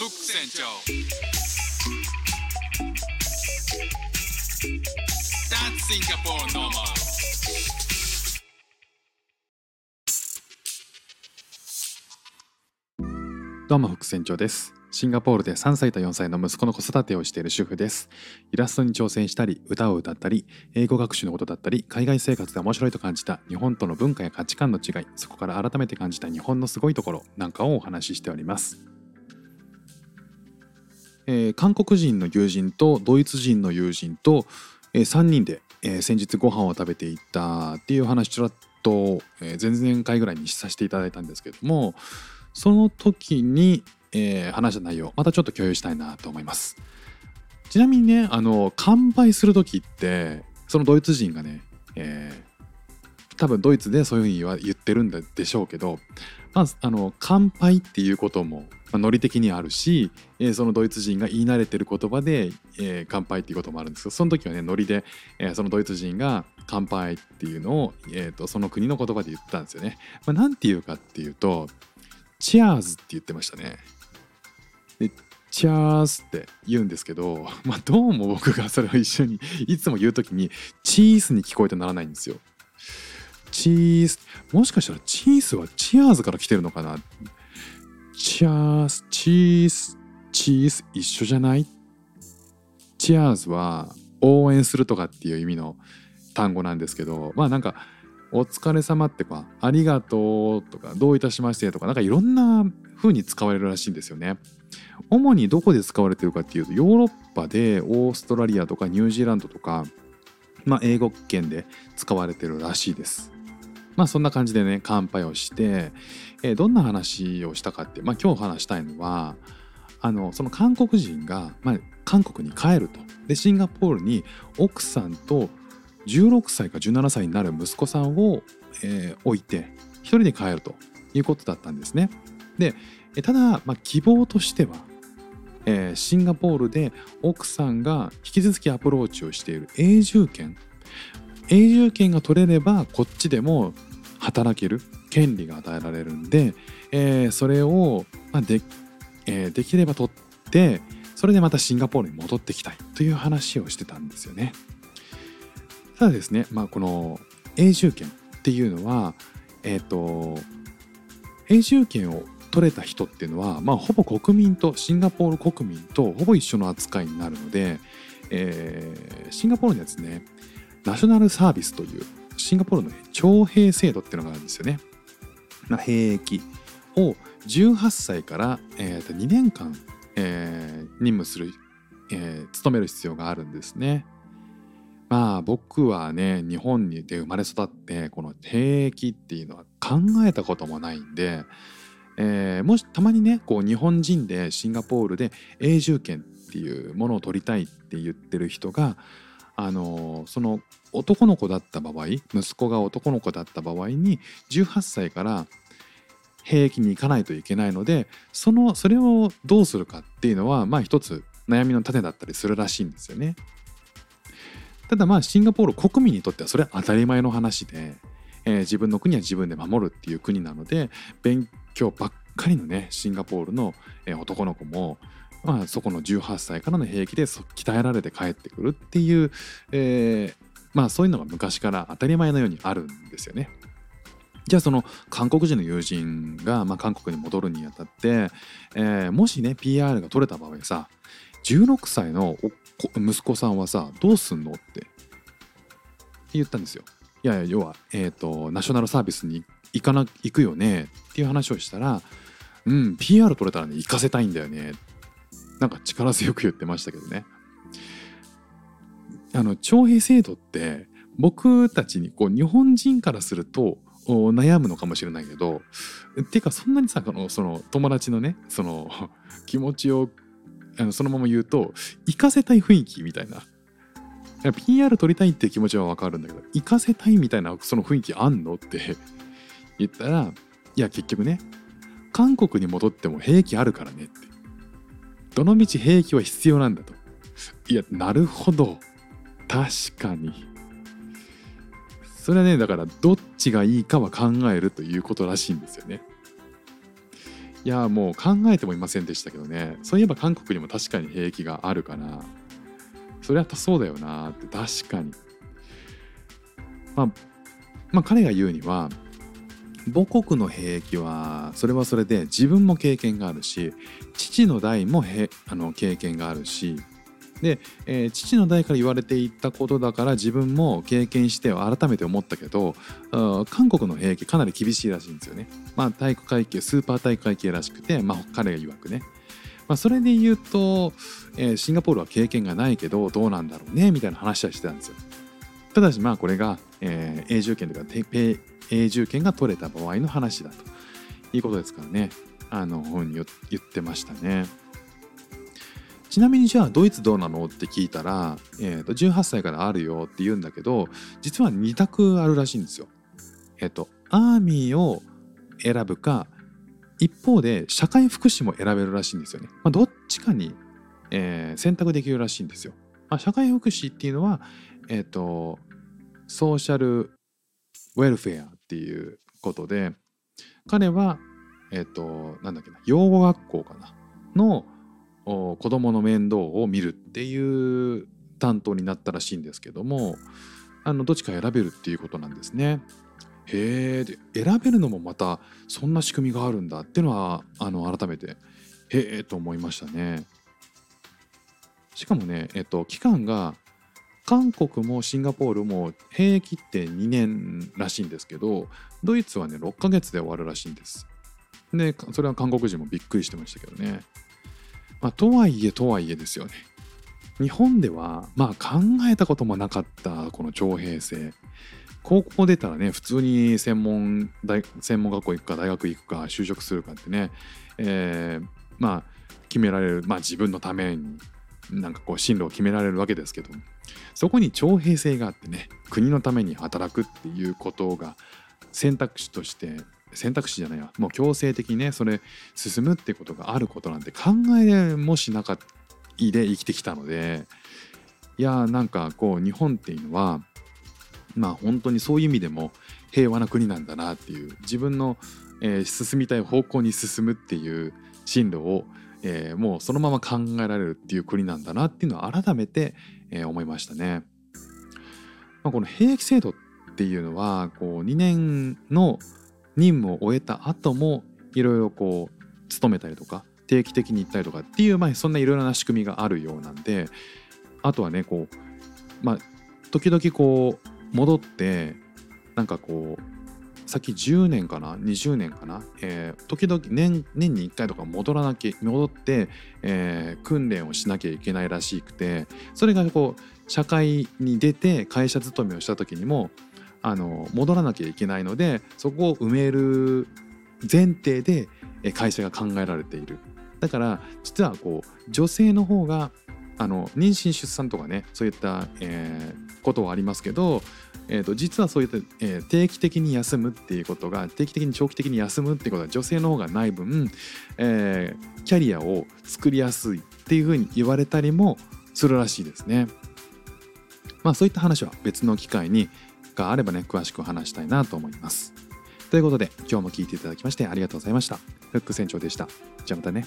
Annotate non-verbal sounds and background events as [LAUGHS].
フック船長どうも副船長です。シンガポールで3歳と4歳の息子の子育てをしている主婦です。イラストに挑戦したり歌を歌ったり英語学習のことだったり海外生活で面白いと感じた日本との文化や価値観の違いそこから改めて感じた日本のすごいところなんかをお話ししております。えー韓国人の友人とドイツ人の友人と、え3人で、えー先日ご飯を食べていたっていう話ちらっと、えー前々回ぐらいにさせていただいたんですけどもその時に、えー話した内容またちょっと共有したいなと思います。ちなみにねあの乾杯する時ってそのドイツ人がね、えー多分ドイツでそういうふうに言わ言ってるんでしょうけど、まあ、あの乾杯っていうことも、まあ、ノリ的にあるし、えーそのドイツ人が言い慣れてる言葉で、えー乾杯っていうこともあるんですけどその時はねノリで、えーそのドイツ人が乾杯っていうのを、えーとその国の言葉で言ったんですよね。まあ、なんていうかっていうとチアーズって言ってましたね。でチャースって言うんですけど、[LAUGHS] まあ、どうも僕がそれを一緒にいつも言う時にチースに聞こえてならないんですよ。チースもしかしたらチースはチアーズから来てるのかなチャースチースチース一緒じゃない？チアーズは応援するとかっていう意味の単語なんですけどまあなんかお疲れ様ってかありがとうとかどういたしましてとかなんかいろんな風に使われるらしいんですよね。主にどこで使われてるかっていうとヨーロッパでオーストラリアとかニュージーランドとか、まあ、英語圏で使われてるらしいです。まあそんな感じでね乾杯をして、えーどんな話をしたかって、まあ、今日話したいのはあのその韓国人が、まあ、韓国に帰るとでシンガポールに奥さんと16歳か17歳になる息子さんを、えー置いて一人で帰るということだったんですね。でただ、まあ、希望としては、えーシンガポールで奥さんが引き続きアプローチをしている永住権永住権が取れればこっちでも働ける権利が与えられるんで、えーそれを、まあでえーできれば取ってそれでまたシンガポールに戻ってきたいという話をしてたんですよね。ただですね、まあ、この永住権っていうのはえっ、と永住権を取れた人っていうのは、まあ、ほぼ国民とシンガポール国民とほぼ一緒の扱いになるので、えーシンガポールにはですねナショナルサービスというシンガポールの、徴兵制度っていうのがあるんですよね。兵役を18歳から、えーと2年間、えー任務する、えー勤める必要があるんですね。まあ僕はね日本にで生まれ育ってこの兵役っていうのは考えたこともないんで、えーもしたまにねこう日本人でシンガポールで永住権っていうものを取りたいって言ってる人があのその男の子だった場合息子が男の子だった場合に18歳から兵役に行かないといけないのでそのそれをどうするかっていうのはまあ一つ悩みの種だったりするらしいんですよね。ただまあシンガポール国民にとってはそれは当たり前の話で、えー自分の国は自分で守るっていう国なので勉強ばっかりのねシンガポールの、男の子も、まあ、そこの18歳からの兵役で鍛えられて帰ってくるっていう、えーまあそういうのが昔から当たり前のようにあるんですよね。じゃあその韓国人の友人が、まあ、韓国に戻るにあたって、えーもしね PR が取れた場合さ16歳のお息子さんはさどうすんのって言ったんですよ。いやいや要は、えー、とナショナルサービスに行かな行くよねっていう話をしたら「うん PR 取れたらね行かせたいんだよね」なんか力強く言ってましたけどね。あの徴兵制度って僕たちにこう日本人からすると悩むのかもしれないけどっていうかそんなにさその友達のねその気持ちをあのそのまま言うと行かせたい雰囲気みたいな PR 取りたいって気持ちはわかるんだけど行かせたいみたいなその雰囲気あんのって [LAUGHS] 言ったらいや結局ね韓国に戻っても兵役あるからねってどのみち兵役は必要なんだと。いやなるほど。確かに。それはねだからどっちがいいかは考えるということらしいんですよね。いやもう考えてもいませんでしたけどね。そういえば韓国にも確かに兵役があるからそれはそうだよなって確かに、まあ、まあ彼が言うには母国の兵役はそれはそれで自分も経験があるし父の代もへあの経験があるしで、えー父の代から言われていたことだから自分も経験して改めて思ったけど韓国の兵役かなり厳しいらしいんですよね。まあ体育会系スーパー体育会系らしくて、まあ、彼が曰くね。まあ、それで言うと、えーシンガポールは経験がないけどどうなんだろうねみたいな話はしてたんですよ。ただしまあこれが、えー永住権とか永住権が取れた場合の話だということですからねあの本に言ってましたね。ちなみにじゃあドイツどうなのって聞いたら、えー、と18歳からあるよって言うんだけど実は2択あるらしいんですよ。えっ、とアーミーを選ぶか一方で社会福祉も選べるらしいんですよね。まあ、どっちかに、えー選択できるらしいんですよ。まあ、社会福祉っていうのは、えっ、とソーシャルウェルフェアっていうことで彼はえっ、となんだっけな養護学校かなのお子供の面倒を見るっていう担当になったらしいんですけどもあのどっちか選べるっていうことなんですね。へえで選べるのもまたそんな仕組みがあるんだっていうのはあの改めてへえと思いましたね。しかもね、えっと、期間が韓国もシンガポールも兵役って2年らしいんですけどドイツはね6ヶ月で終わるらしいんです。でそれは韓国人もびっくりしてましたけどね。まあ、とはいえとはいえですよね。日本ではまあ考えたこともなかったこの徴兵制。高校出たらね普通に専門大専門学校行くか大学行くか就職するかってね、えーまあ決められるまあ自分のためになんかこう進路を決められるわけですけどそこに徴兵制があってね国のために働くっていうことが選択肢として選択肢じゃないやもう強制的にねそれ進むってことがあることなんて考えもしなかったで生きてきたのでいやーなんかこう日本っていうのはまあ本当にそういう意味でも平和な国なんだなっていう自分の、えー進みたい方向に進むっていう進路を、えーもうそのまま考えられるっていう国なんだなっていうのは改めて、えー思いましたね。まあ、この兵役制度っていうのはこう2年の任務を終えた後もいろいろこう勤めたりとか定期的に行ったりとかっていう、まあ、そんないろいろな仕組みがあるようなんであとはねこうまあ時々こう戻ってなんかこうさっき10年かな？20年かな、えー時々年年に1回とか戻らなきゃ戻って、えー訓練をしなきゃいけないらしくてそれがこう社会に出て会社勤めをした時にもあの戻らなきゃいけないのでそこを埋める前提で会社が考えられている。だから実はこう女性の方があの妊娠出産とかねそういった、えーことはありますけど、えー、と実はそういった、えー定期的に休むっていうことが定期的に長期的に休むっていうことは女性の方がない分、えーキャリアを作りやすいっていうふうに言われたりもするらしいですね。まあそういった話は別の機会にがあればね詳しく話したいなと思います。ということで今日も聞いていただきましてありがとうございました。フック船長でした。じゃあまたね。